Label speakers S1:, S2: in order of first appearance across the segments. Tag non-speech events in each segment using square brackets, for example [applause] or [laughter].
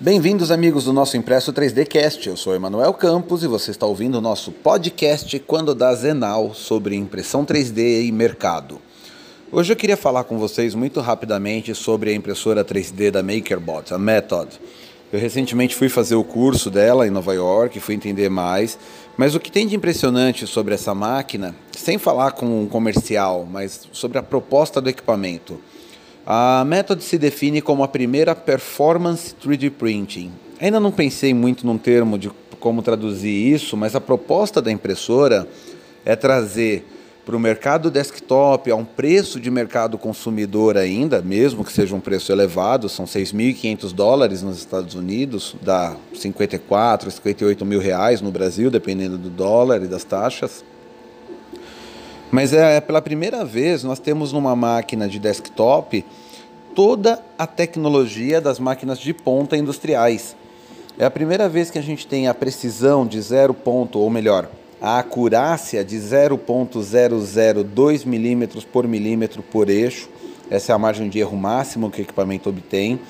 S1: Bem-vindos, amigos do nosso Impresso 3D Cast. Eu sou Emanuel Campos e você está ouvindo o nosso podcast Quando dá Zenal sobre impressão 3D e mercado. Hoje eu queria falar com vocês muito rapidamente sobre a impressora 3D da MakerBot, a Method. Eu recentemente fui fazer o curso dela em Nova York, fui entender mais, mas o que tem de impressionante sobre essa máquina, sem falar com um comercial, mas sobre a proposta do equipamento, a Method se define como a primeira performance 3D printing. Ainda não pensei muito num termo de como traduzir isso, mas a proposta da impressora é trazer para o mercado desktop a um preço de mercado consumidor ainda, mesmo que seja um preço elevado, são 6.500 dólares nos Estados Unidos, dá 54, 58 mil reais no Brasil, dependendo do dólar e das taxas. Mas é pela primeira vez nós temos numa máquina de desktop toda a tecnologia das máquinas de ponta industriais. É a primeira vez que a gente tem a precisão de zero ponto, ou melhor, a acurácia de 0.002 milímetros por milímetro por eixo. Essa é a margem de erro máximo que o equipamento obtém,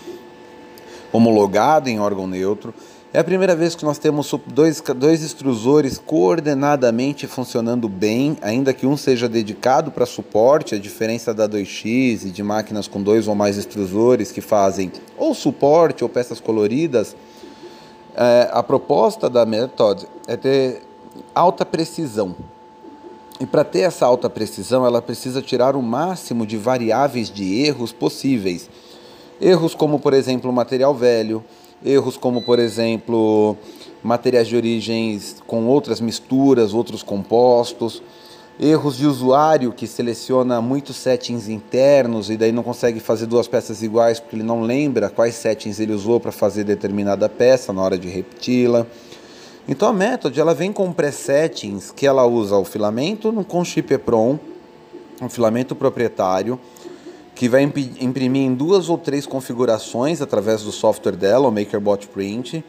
S1: homologado em órgão neutro. É a primeira vez que nós temos dois, dois extrusores coordenadamente funcionando bem, ainda que um seja dedicado para suporte, a diferença da 2X e de máquinas com dois ou mais extrusores que fazem ou suporte ou peças coloridas. É, a proposta da Method é ter alta precisão. E para ter essa alta precisão, ela precisa tirar o máximo de variáveis de erros possíveis. Erros como, por exemplo, material velho, erros como, por exemplo, materiais de origens com outras misturas, outros compostos, erros de usuário que seleciona muitos settings internos e daí não consegue fazer duas peças iguais porque ele não lembra quais settings ele usou para fazer determinada peça na hora de repeti-la. Então a Method ela vem com presettings que ela usa o filamento com chip EPROM, um filamento proprietário, que vai imprimir em duas ou três configurações através do software dela, o MakerBot Print,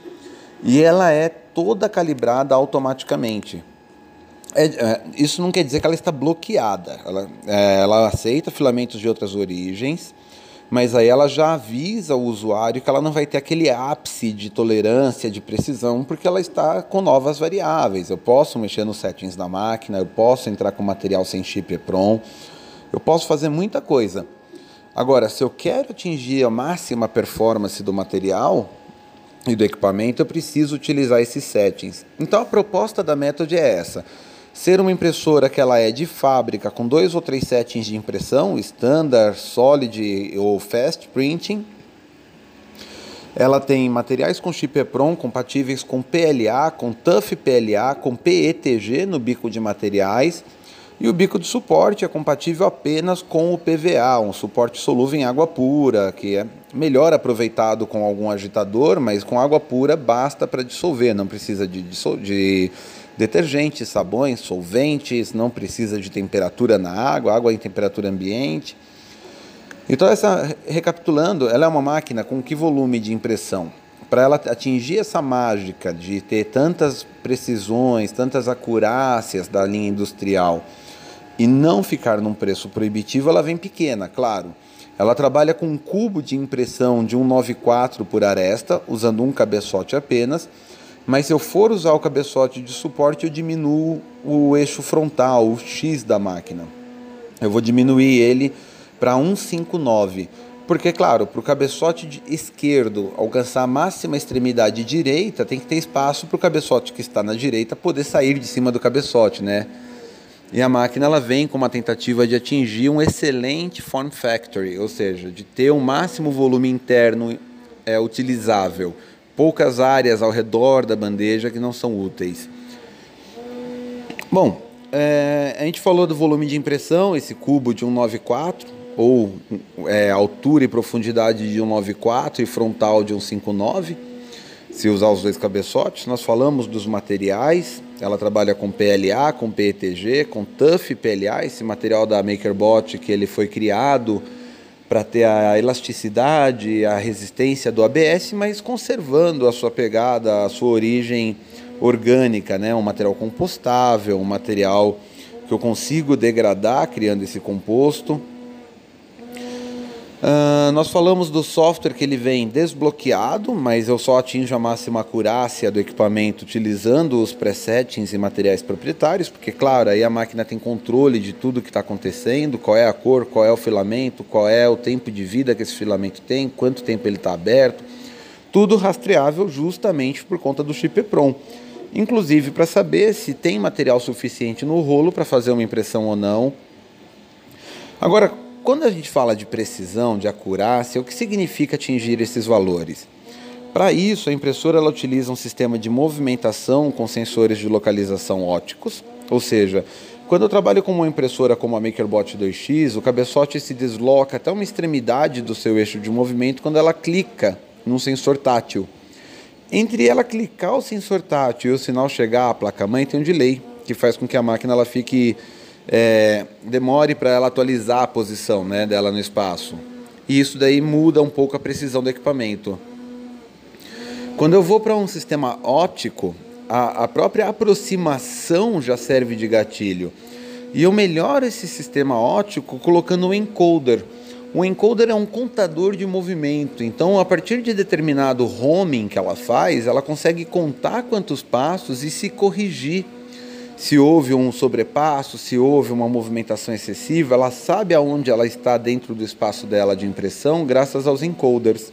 S1: e ela é toda calibrada automaticamente. É, é, isso não quer dizer que ela está bloqueada. Ela, é, ela aceita filamentos de outras origens, mas aí ela já avisa o usuário que ela não vai ter aquele ápice de tolerância, de precisão, porque ela está com novas variáveis. Eu posso mexer nos settings da máquina, eu posso entrar com material sem chip EPROM, eu posso fazer muita coisa. Agora, se eu quero atingir a máxima performance do material e do equipamento, eu preciso utilizar esses settings. Então a proposta da Method é essa: ser uma impressora que ela é de fábrica com dois ou três settings de impressão, standard, solid ou fast printing. Ela tem materiais com chip EPROM compatíveis com PLA, com TUF PLA, com PETG no bico de materiais e o bico de suporte é compatível apenas com o PVA, um suporte solúvel em água pura, que é melhor aproveitado com algum agitador, mas com água pura basta para dissolver, não precisa de, de detergentes, sabões, solventes, não precisa de temperatura na água, água em temperatura ambiente. Então, essa, recapitulando, ela é uma máquina com que volume de impressão? Para ela atingir essa mágica de ter tantas precisões, tantas acurácias da linha industrial, e não ficar num preço proibitivo, ela vem pequena, claro. Ela trabalha com um cubo de impressão de 194 por aresta, usando um cabeçote apenas, mas se eu for usar o cabeçote de suporte, eu diminuo o eixo frontal, o X da máquina. Eu vou diminuir ele para 159, porque, claro, para o cabeçote esquerdo alcançar a máxima extremidade direita, tem que ter espaço para o cabeçote que está na direita poder sair de cima do cabeçote, né? E a máquina ela vem com uma tentativa de atingir um excelente form factory, ou seja, de ter o máximo volume interno é, utilizável, poucas áreas ao redor da bandeja que não são úteis. Bom, é, a gente falou do volume de impressão, esse cubo de 194, ou é, altura e profundidade de 194 e frontal de 159 se usar os dois cabeçotes. Nós falamos dos materiais, ela trabalha com PLA, com PETG, com TUF PLA, esse material da MakerBot que ele foi criado para ter a elasticidade, a resistência do ABS, mas conservando a sua pegada, a sua origem orgânica, né? um material compostável, um material que eu consigo degradar criando esse composto. Uh, nós falamos do software que ele vem desbloqueado, mas eu só atinjo a máxima acurácia do equipamento utilizando os presettings e materiais proprietários, porque, claro, aí a máquina tem controle de tudo que está acontecendo, qual é a cor, qual é o filamento, qual é o tempo de vida que esse filamento tem, quanto tempo ele está aberto, tudo rastreável justamente por conta do chip EPROM. Inclusive para saber se tem material suficiente no rolo para fazer uma impressão ou não. Agora, quando a gente fala de precisão, de acurácia, o que significa atingir esses valores? Para isso, a impressora ela utiliza um sistema de movimentação com sensores de localização óticos, ou seja, quando eu trabalho com uma impressora como a MakerBot 2X, o cabeçote se desloca até uma extremidade do seu eixo de movimento quando ela clica num sensor tátil. Entre ela clicar o sensor tátil e o sinal chegar à placa-mãe, tem um delay, que faz com que a máquina ela fique é, demore para ela atualizar a posição né, dela no espaço. E isso daí muda um pouco a precisão do equipamento. Quando eu vou para um sistema óptico, a, a própria aproximação já serve de gatilho. E eu melhoro esse sistema óptico colocando um encoder. O encoder é um contador de movimento, então a partir de determinado homing que ela faz, ela consegue contar quantos passos e se corrigir se houve um sobrepasso, se houve uma movimentação excessiva, ela sabe aonde ela está dentro do espaço dela de impressão graças aos encoders.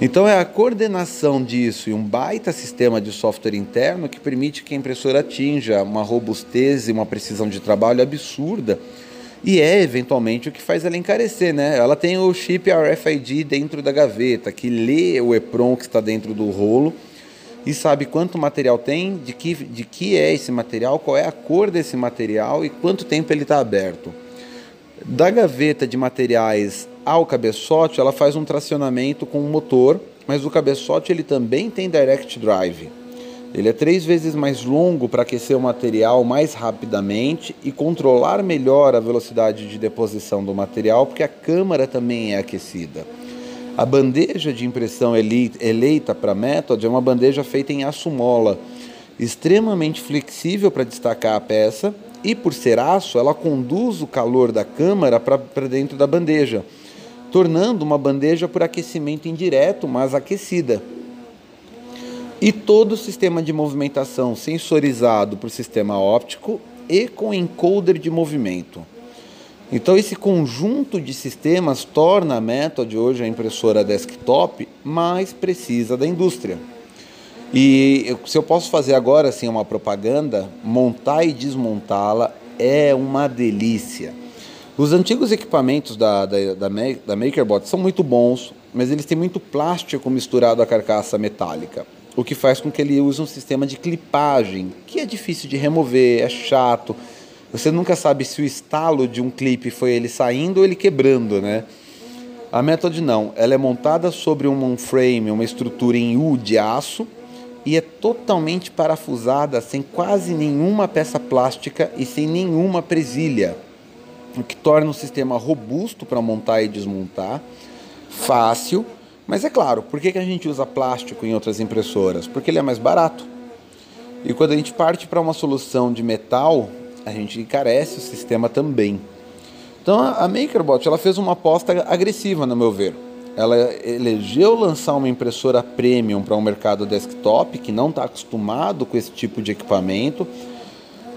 S1: Então é a coordenação disso e um baita sistema de software interno que permite que a impressora atinja uma robustez e uma precisão de trabalho absurda. E é eventualmente o que faz ela encarecer, né? Ela tem o chip RFID dentro da gaveta, que lê o EPROM que está dentro do rolo e sabe quanto material tem, de que, de que é esse material, qual é a cor desse material e quanto tempo ele está aberto. Da gaveta de materiais ao cabeçote, ela faz um tracionamento com o motor, mas o cabeçote ele também tem direct drive. Ele é três vezes mais longo para aquecer o material mais rapidamente e controlar melhor a velocidade de deposição do material, porque a câmara também é aquecida. A bandeja de impressão eleita para Method é uma bandeja feita em aço mola, extremamente flexível para destacar a peça e, por ser aço, ela conduz o calor da câmara para dentro da bandeja, tornando uma bandeja por aquecimento indireto, mas aquecida. E todo o sistema de movimentação sensorizado por sistema óptico e com encoder de movimento. Então, esse conjunto de sistemas torna a Method, hoje a impressora desktop, mais precisa da indústria. E se eu posso fazer agora assim uma propaganda, montar e desmontá-la é uma delícia. Os antigos equipamentos da, da, da, da MakerBot são muito bons, mas eles têm muito plástico misturado à carcaça metálica, o que faz com que ele use um sistema de clipagem, que é difícil de remover, é chato, você nunca sabe se o estalo de um clipe foi ele saindo ou ele quebrando, né? A Method não, ela é montada sobre um frame, uma estrutura em U de aço e é totalmente parafusada sem quase nenhuma peça plástica e sem nenhuma presilha, o que torna o sistema robusto para montar e desmontar, fácil, mas é claro, por que, que a gente usa plástico em outras impressoras? Porque ele é mais barato. E quando a gente parte para uma solução de metal, a gente encarece o sistema também. Então a MakerBot ela fez uma aposta agressiva, no meu ver. Ela elegeu lançar uma impressora premium para um mercado desktop que não está acostumado com esse tipo de equipamento,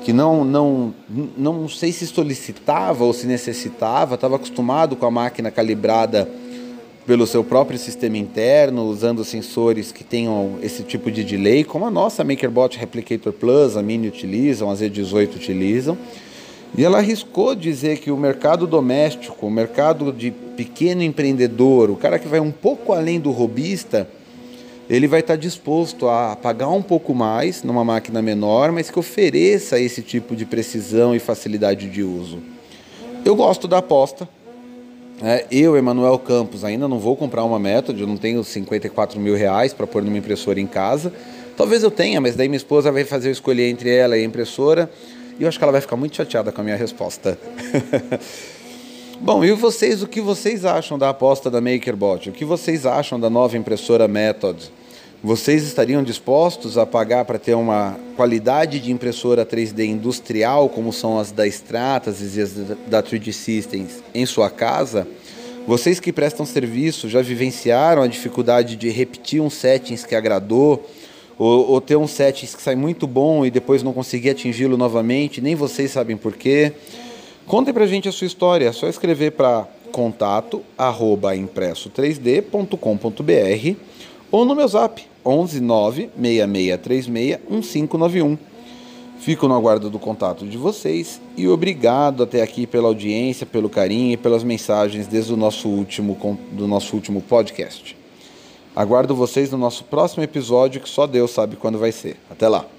S1: que não, não, não sei se solicitava ou se necessitava, estava acostumado com a máquina calibrada pelo seu próprio sistema interno, usando sensores que tenham esse tipo de delay, como a nossa MakerBot Replicator Plus, a Mini utilizam, a Z18 utilizam. E ela arriscou dizer que o mercado doméstico, o mercado de pequeno empreendedor, o cara que vai um pouco além do robista, ele vai estar disposto a pagar um pouco mais numa máquina menor, mas que ofereça esse tipo de precisão e facilidade de uso. Eu gosto da aposta, é, eu, Emanuel Campos, ainda não vou comprar uma Method, eu não tenho 54 mil reais para pôr numa impressora em casa. Talvez eu tenha, mas daí minha esposa vai fazer eu escolher entre ela e a impressora. E eu acho que ela vai ficar muito chateada com a minha resposta. [laughs] Bom, e vocês, o que vocês acham da aposta da MakerBot? O que vocês acham da nova impressora Method? Vocês estariam dispostos a pagar para ter uma qualidade de impressora 3D industrial, como são as da Stratasys e as da 3D Systems, em sua casa? Vocês que prestam serviço já vivenciaram a dificuldade de repetir um settings que agradou, ou, ou ter um settings que sai muito bom e depois não conseguir atingi-lo novamente, nem vocês sabem porquê? Contem pra gente a sua história, é só escrever para contato arroba impresso3d.com.br ou no meu zap 11 9 6636 1591. Fico no aguardo do contato de vocês e obrigado até aqui pela audiência, pelo carinho e pelas mensagens desde o nosso último, do nosso último podcast. Aguardo vocês no nosso próximo episódio, que só Deus sabe quando vai ser. Até lá!